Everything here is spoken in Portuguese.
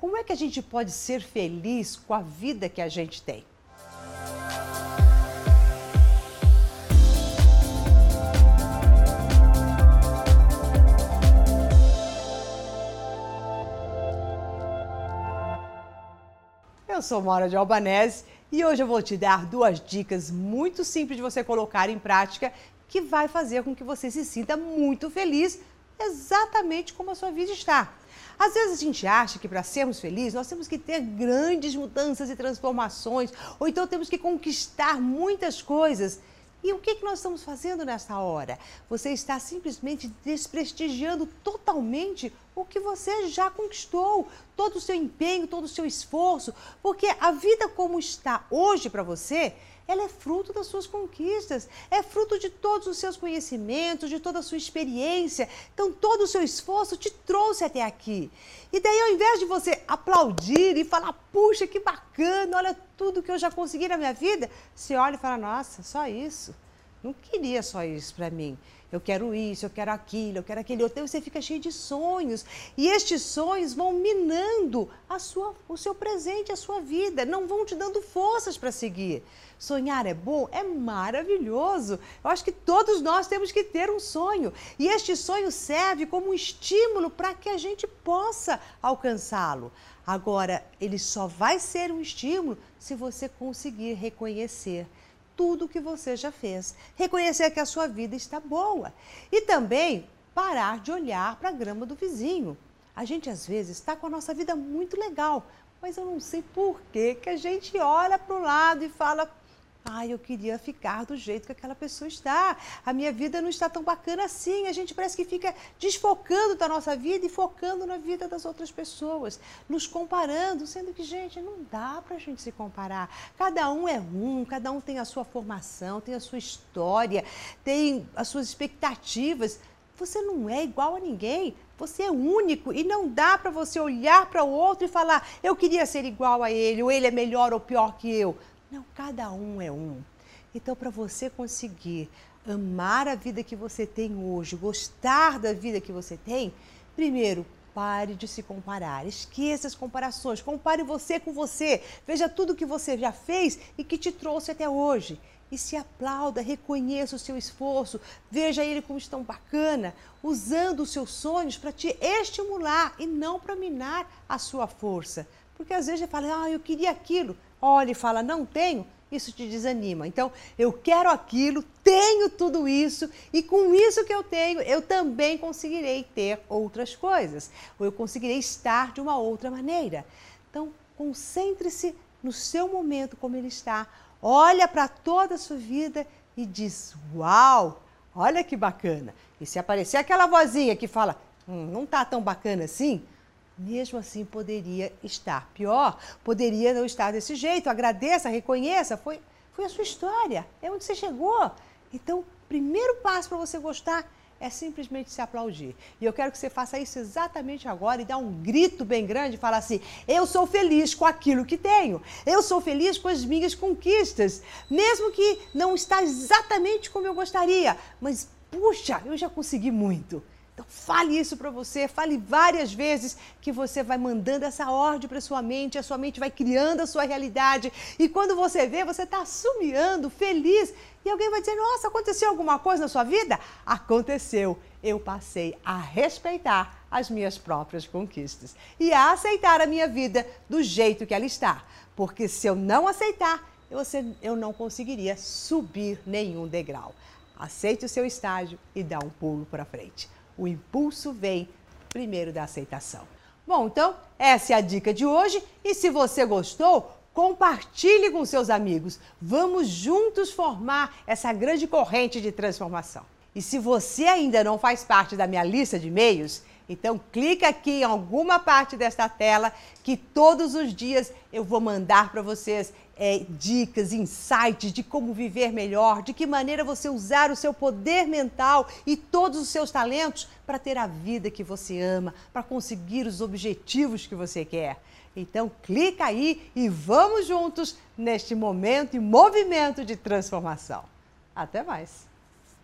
como é que a gente pode ser feliz com a vida que a gente tem? Eu sou Maura de Albanese e hoje eu vou te dar duas dicas muito simples de você colocar em prática que vai fazer com que você se sinta muito feliz exatamente como a sua vida está. Às vezes a gente acha que para sermos felizes nós temos que ter grandes mudanças e transformações, ou então temos que conquistar muitas coisas. E o que, que nós estamos fazendo nessa hora? Você está simplesmente desprestigiando totalmente o que você já conquistou, todo o seu empenho, todo o seu esforço, porque a vida como está hoje para você ela é fruto das suas conquistas, é fruto de todos os seus conhecimentos, de toda a sua experiência. Então, todo o seu esforço te trouxe até aqui. E daí, ao invés de você aplaudir e falar, puxa, que bacana, olha tudo que eu já consegui na minha vida, você olha e fala, nossa, só isso. Não queria só isso para mim. Eu quero isso, eu quero aquilo, eu quero aquele outro. Você fica cheio de sonhos. E estes sonhos vão minando a sua, o seu presente, a sua vida. Não vão te dando forças para seguir. Sonhar é bom? É maravilhoso. Eu acho que todos nós temos que ter um sonho. E este sonho serve como um estímulo para que a gente possa alcançá-lo. Agora, ele só vai ser um estímulo se você conseguir reconhecer tudo que você já fez. Reconhecer que a sua vida está boa. E também parar de olhar para a grama do vizinho. A gente às vezes está com a nossa vida muito legal, mas eu não sei por que, que a gente olha para o lado e fala: Ai, eu queria ficar do jeito que aquela pessoa está. A minha vida não está tão bacana assim. A gente parece que fica desfocando da nossa vida e focando na vida das outras pessoas, nos comparando, sendo que, gente, não dá para a gente se comparar. Cada um é um, cada um tem a sua formação, tem a sua história, tem as suas expectativas. Você não é igual a ninguém. Você é único e não dá para você olhar para o outro e falar: eu queria ser igual a ele, ou ele é melhor ou pior que eu. Não, cada um é um. Então, para você conseguir amar a vida que você tem hoje, gostar da vida que você tem, primeiro, pare de se comparar. Esqueça as comparações. Compare você com você. Veja tudo que você já fez e que te trouxe até hoje. E se aplauda, reconheça o seu esforço, veja ele como estão bacana, usando os seus sonhos para te estimular e não para minar a sua força. Porque às vezes você fala, ah, eu queria aquilo olha e fala não tenho, isso te desanima. Então, eu quero aquilo, tenho tudo isso e com isso que eu tenho, eu também conseguirei ter outras coisas, ou eu conseguirei estar de uma outra maneira. Então, concentre-se no seu momento como ele está. Olha para toda a sua vida e diz: "Uau! Olha que bacana". E se aparecer aquela vozinha que fala: hum, "Não está tão bacana assim", mesmo assim poderia estar pior, poderia não estar desse jeito. Agradeça, reconheça, foi, foi a sua história, é onde você chegou. Então, primeiro passo para você gostar é simplesmente se aplaudir. E eu quero que você faça isso exatamente agora e dá um grito bem grande e fala assim: "Eu sou feliz com aquilo que tenho. Eu sou feliz com as minhas conquistas, mesmo que não está exatamente como eu gostaria, mas puxa, eu já consegui muito." Então, fale isso para você, fale várias vezes que você vai mandando essa ordem para sua mente, a sua mente vai criando a sua realidade. E quando você vê, você está assumindo, feliz. E alguém vai dizer: Nossa, aconteceu alguma coisa na sua vida? Aconteceu. Eu passei a respeitar as minhas próprias conquistas e a aceitar a minha vida do jeito que ela está. Porque se eu não aceitar, eu não conseguiria subir nenhum degrau. Aceite o seu estágio e dá um pulo para frente o impulso vem primeiro da aceitação. Bom, então essa é a dica de hoje e se você gostou, compartilhe com seus amigos. Vamos juntos formar essa grande corrente de transformação. E se você ainda não faz parte da minha lista de e-mails, então clica aqui em alguma parte desta tela que todos os dias eu vou mandar para vocês é, dicas, insights de como viver melhor, de que maneira você usar o seu poder mental e todos os seus talentos para ter a vida que você ama, para conseguir os objetivos que você quer. Então clica aí e vamos juntos neste momento e movimento de transformação. Até mais!